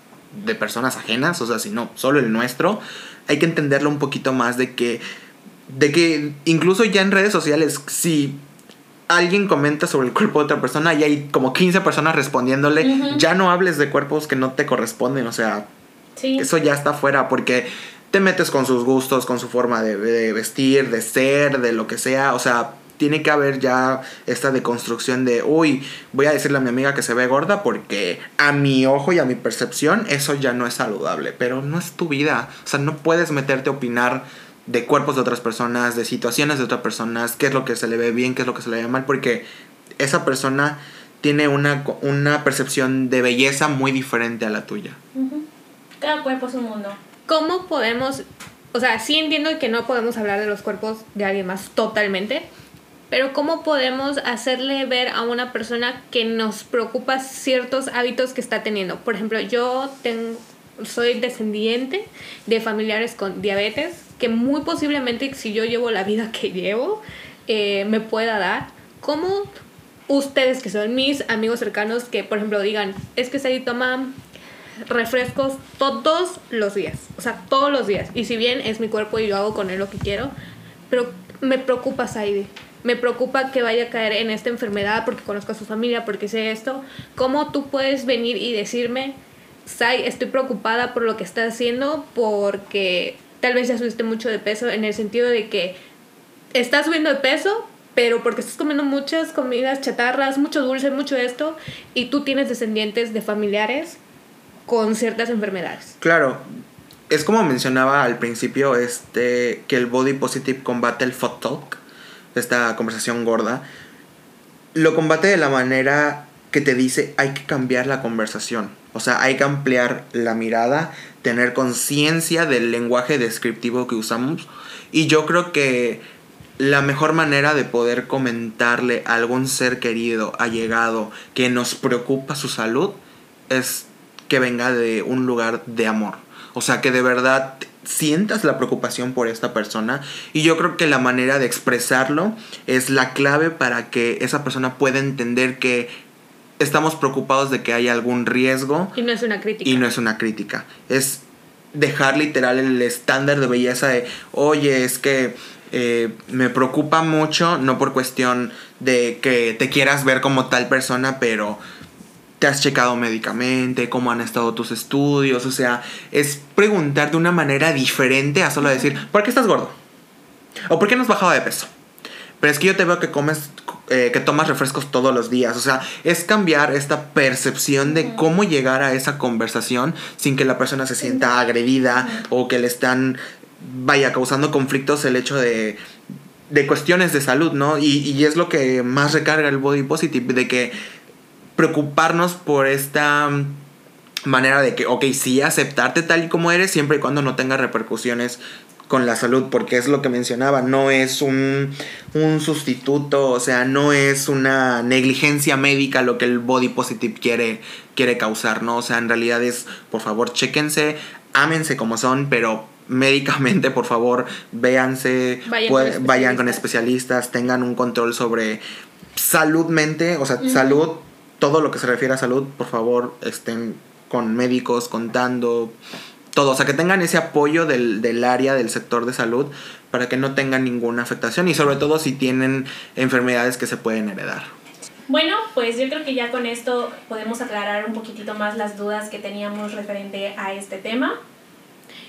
de personas ajenas, o sea, sino solo el nuestro, hay que entenderlo un poquito más de que, de que incluso ya en redes sociales, si alguien comenta sobre el cuerpo de otra persona y hay como 15 personas respondiéndole, ya no hables de cuerpos que no te corresponden, o sea, eso ya está fuera porque te metes con sus gustos, con su forma de, vestir, de ser, de lo que sea. O sea, tiene que haber ya esta deconstrucción de, uy, voy a decirle a mi amiga que se ve gorda porque a mi ojo y a mi percepción eso ya no es saludable. Pero no es tu vida. O sea, no puedes meterte a opinar de cuerpos de otras personas, de situaciones de otras personas, qué es lo que se le ve bien, qué es lo que se le ve mal, porque esa persona tiene una, una percepción de belleza muy diferente a la tuya. Cada cuerpo es un mundo. ¿Cómo podemos, o sea, sí entiendo que no podemos hablar de los cuerpos de alguien más totalmente, pero ¿cómo podemos hacerle ver a una persona que nos preocupa ciertos hábitos que está teniendo? Por ejemplo, yo tengo, soy descendiente de familiares con diabetes, que muy posiblemente si yo llevo la vida que llevo, eh, me pueda dar. ¿Cómo ustedes que son mis amigos cercanos que, por ejemplo, digan, es que Sari toma refrescos todos los días, o sea, todos los días. Y si bien es mi cuerpo y yo hago con él lo que quiero, pero me preocupa Saidi. Me preocupa que vaya a caer en esta enfermedad porque conozco a su familia, porque sé esto. ¿Cómo tú puedes venir y decirme, Sai, estoy preocupada por lo que estás haciendo porque tal vez ya subiste mucho de peso en el sentido de que estás subiendo de peso, pero porque estás comiendo muchas comidas chatarras, mucho dulce, mucho esto, y tú tienes descendientes de familiares con ciertas enfermedades. Claro, es como mencionaba al principio, este, que el body positive combate el fat talk, esta conversación gorda. Lo combate de la manera que te dice hay que cambiar la conversación. O sea, hay que ampliar la mirada, tener conciencia del lenguaje descriptivo que usamos. Y yo creo que la mejor manera de poder comentarle a algún ser querido, allegado, que nos preocupa su salud, es que venga de un lugar de amor. O sea, que de verdad sientas la preocupación por esta persona y yo creo que la manera de expresarlo es la clave para que esa persona pueda entender que estamos preocupados de que haya algún riesgo Y no es una crítica. y no es una crítica. Es dejar literal el estándar de belleza de, oye, es que eh, me preocupa mucho, no por cuestión de que te quieras ver como tal persona, pero te has checado médicamente, cómo han estado tus estudios, o sea, es preguntar de una manera diferente a solo decir, ¿por qué estás gordo? ¿O por qué no has bajado de peso? Pero es que yo te veo que comes, eh, que tomas refrescos todos los días. O sea, es cambiar esta percepción de cómo llegar a esa conversación sin que la persona se sienta agredida o que le están, vaya, causando conflictos el hecho de, de cuestiones de salud, ¿no? Y, y es lo que más recarga el body positive, de que preocuparnos por esta manera de que, ok, sí, aceptarte tal y como eres, siempre y cuando no tenga repercusiones con la salud, porque es lo que mencionaba, no es un, un sustituto, o sea, no es una negligencia médica lo que el body positive quiere, quiere causar, ¿no? O sea, en realidad es, por favor, chéquense, ámense como son, pero médicamente, por favor, véanse, Vayan con vayan con especialistas. especialistas, tengan un control sobre saludmente, o sea, salud, todo lo que se refiere a salud, por favor, estén con médicos contando todo, o sea, que tengan ese apoyo del, del área, del sector de salud, para que no tengan ninguna afectación y sobre todo si tienen enfermedades que se pueden heredar. Bueno, pues yo creo que ya con esto podemos aclarar un poquitito más las dudas que teníamos referente a este tema.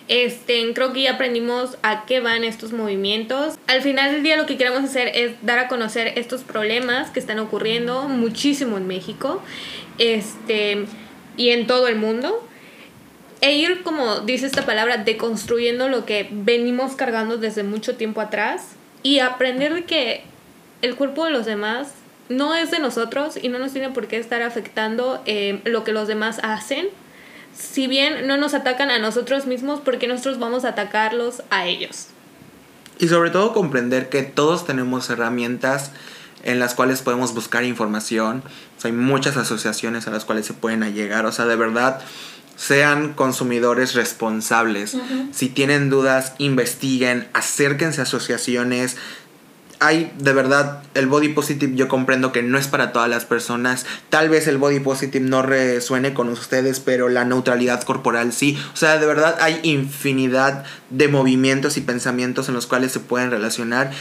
Este, creo que ya aprendimos a qué van estos movimientos. Al final del día lo que queremos hacer es dar a conocer estos problemas que están ocurriendo muchísimo en México este, y en todo el mundo. E ir, como dice esta palabra, deconstruyendo lo que venimos cargando desde mucho tiempo atrás y aprender de que el cuerpo de los demás no es de nosotros y no nos tiene por qué estar afectando eh, lo que los demás hacen si bien no nos atacan a nosotros mismos, porque nosotros vamos a atacarlos a ellos. Y sobre todo comprender que todos tenemos herramientas en las cuales podemos buscar información. O sea, hay muchas asociaciones a las cuales se pueden llegar. O sea, de verdad, sean consumidores responsables. Si tienen dudas, investiguen, acérquense a asociaciones. Hay, de verdad, el body positive yo comprendo que no es para todas las personas. Tal vez el body positive no resuene con ustedes, pero la neutralidad corporal sí. O sea, de verdad hay infinidad de movimientos y pensamientos en los cuales se pueden relacionar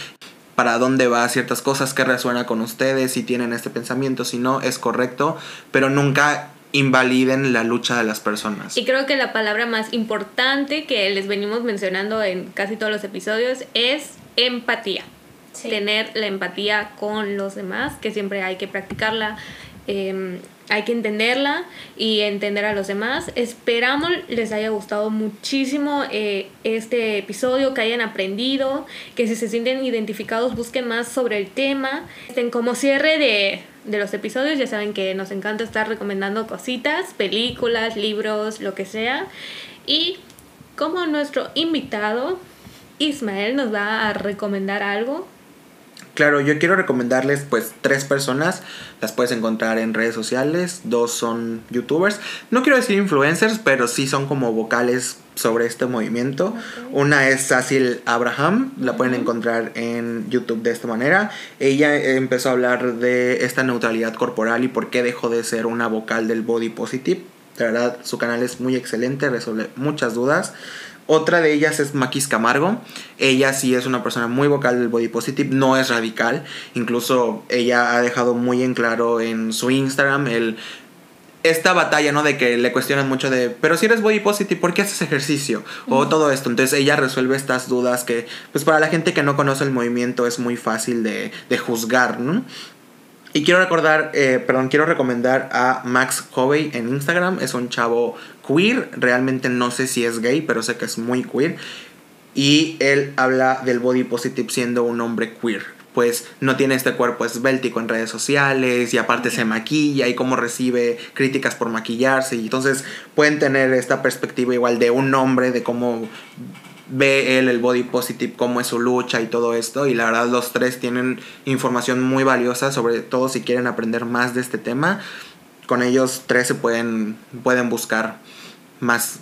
para dónde va ciertas cosas, qué resuena con ustedes, si tienen este pensamiento, si no, es correcto, pero nunca invaliden la lucha de las personas. Y creo que la palabra más importante que les venimos mencionando en casi todos los episodios es empatía. Sí. Tener la empatía con los demás, que siempre hay que practicarla. eh, hay que entenderla y entender a los demás. Esperamos les haya gustado muchísimo eh, este episodio, que hayan aprendido, que si se sienten identificados busquen más sobre el tema. Como cierre de, de los episodios, ya saben que nos encanta estar recomendando cositas, películas, libros, lo que sea. Y como nuestro invitado, Ismael nos va a recomendar algo. Claro, yo quiero recomendarles pues tres personas, las puedes encontrar en redes sociales, dos son youtubers, no quiero decir influencers, pero sí son como vocales sobre este movimiento. Una es Cecil Abraham, la pueden encontrar en YouTube de esta manera. Ella empezó a hablar de esta neutralidad corporal y por qué dejó de ser una vocal del body positive. De verdad, su canal es muy excelente, resuelve muchas dudas. Otra de ellas es Maquis Camargo. Ella sí es una persona muy vocal del body positive, no es radical. Incluso ella ha dejado muy en claro en su Instagram el esta batalla, ¿no? De que le cuestionan mucho de, pero si eres body positive, ¿por qué haces ejercicio? O todo esto. Entonces ella resuelve estas dudas que, pues para la gente que no conoce el movimiento es muy fácil de, de juzgar, ¿no? Y quiero recordar, eh, perdón, quiero recomendar a Max Hovey en Instagram. Es un chavo queer. Realmente no sé si es gay, pero sé que es muy queer. Y él habla del body positive siendo un hombre queer. Pues no tiene este cuerpo esbéltico en redes sociales y aparte se maquilla y cómo recibe críticas por maquillarse. Y entonces pueden tener esta perspectiva igual de un hombre, de cómo ve él el body positive, cómo es su lucha y todo esto. Y la verdad los tres tienen información muy valiosa, sobre todo si quieren aprender más de este tema. Con ellos tres se pueden, pueden buscar más,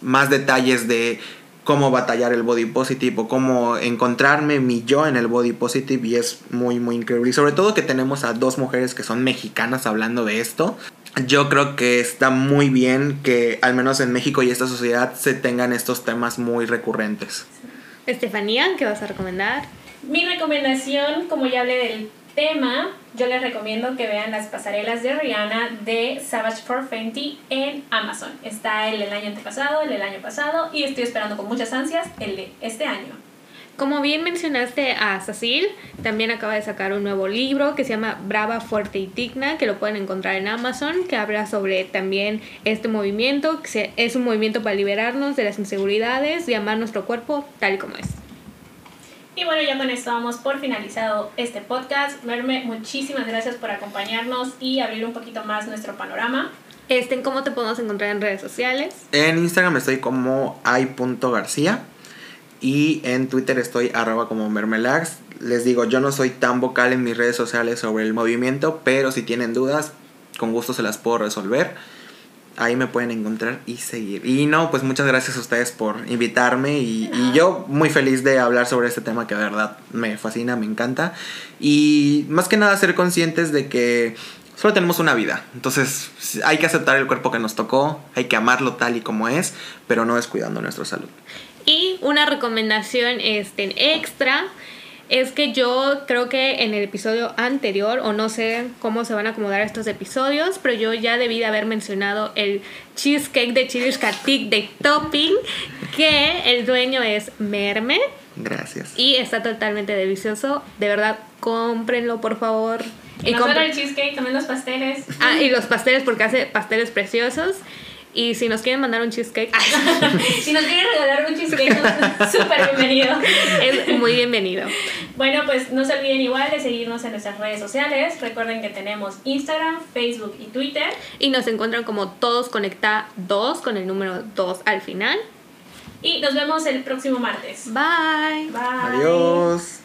más detalles de cómo batallar el body positive o cómo encontrarme mi yo en el body positive y es muy muy increíble y sobre todo que tenemos a dos mujeres que son mexicanas hablando de esto yo creo que está muy bien que al menos en México y esta sociedad se tengan estos temas muy recurrentes Estefanía, ¿qué vas a recomendar? Mi recomendación, como ya hablé del tema, yo les recomiendo que vean las pasarelas de Rihanna de Savage for Fenty en Amazon. Está el del año antepasado, el del año pasado y estoy esperando con muchas ansias el de este año. Como bien mencionaste a Cecil, también acaba de sacar un nuevo libro que se llama Brava, Fuerte y Digna, que lo pueden encontrar en Amazon, que habla sobre también este movimiento, que es un movimiento para liberarnos de las inseguridades y amar nuestro cuerpo tal y como es. Y bueno, ya con esto damos por finalizado este podcast. Merme, muchísimas gracias por acompañarnos y abrir un poquito más nuestro panorama. Este, ¿Cómo te podemos encontrar en redes sociales? En Instagram estoy como ay.garcía y en Twitter estoy arroba como mermelax. Les digo, yo no soy tan vocal en mis redes sociales sobre el movimiento, pero si tienen dudas, con gusto se las puedo resolver ahí me pueden encontrar y seguir. Y no, pues muchas gracias a ustedes por invitarme y, yo muy feliz de hablar sobre este tema que de verdad me fascina, me encanta. Y más que nada ser conscientes de que solo tenemos una vida. Entonces hay que aceptar el cuerpo que nos tocó, hay que amarlo tal y como es, pero no descuidando nuestra salud. Y una recomendación este, extra es que yo creo que en el episodio anterior, o no sé cómo se van a acomodar estos episodios, pero yo ya debí de haber mencionado el cheesecake de Chilish Katik de topping, que el dueño es Merme. Gracias. Y está totalmente delicioso. De verdad, cómprenlo, por favor. Y no solo el cheesecake, también los pasteles. Ah, y los pasteles, porque hace pasteles preciosos. Y si nos quieren mandar un cheesecake. si nos quieren regalar un cheesecake, súper bienvenido. Es muy bienvenido. Bueno, pues no se olviden igual de seguirnos en nuestras redes sociales. Recuerden que tenemos Instagram, Facebook y Twitter. Y nos encuentran como Todos Conecta 2 con el número 2 al final. Y nos vemos el próximo martes. Bye. Bye. Adiós.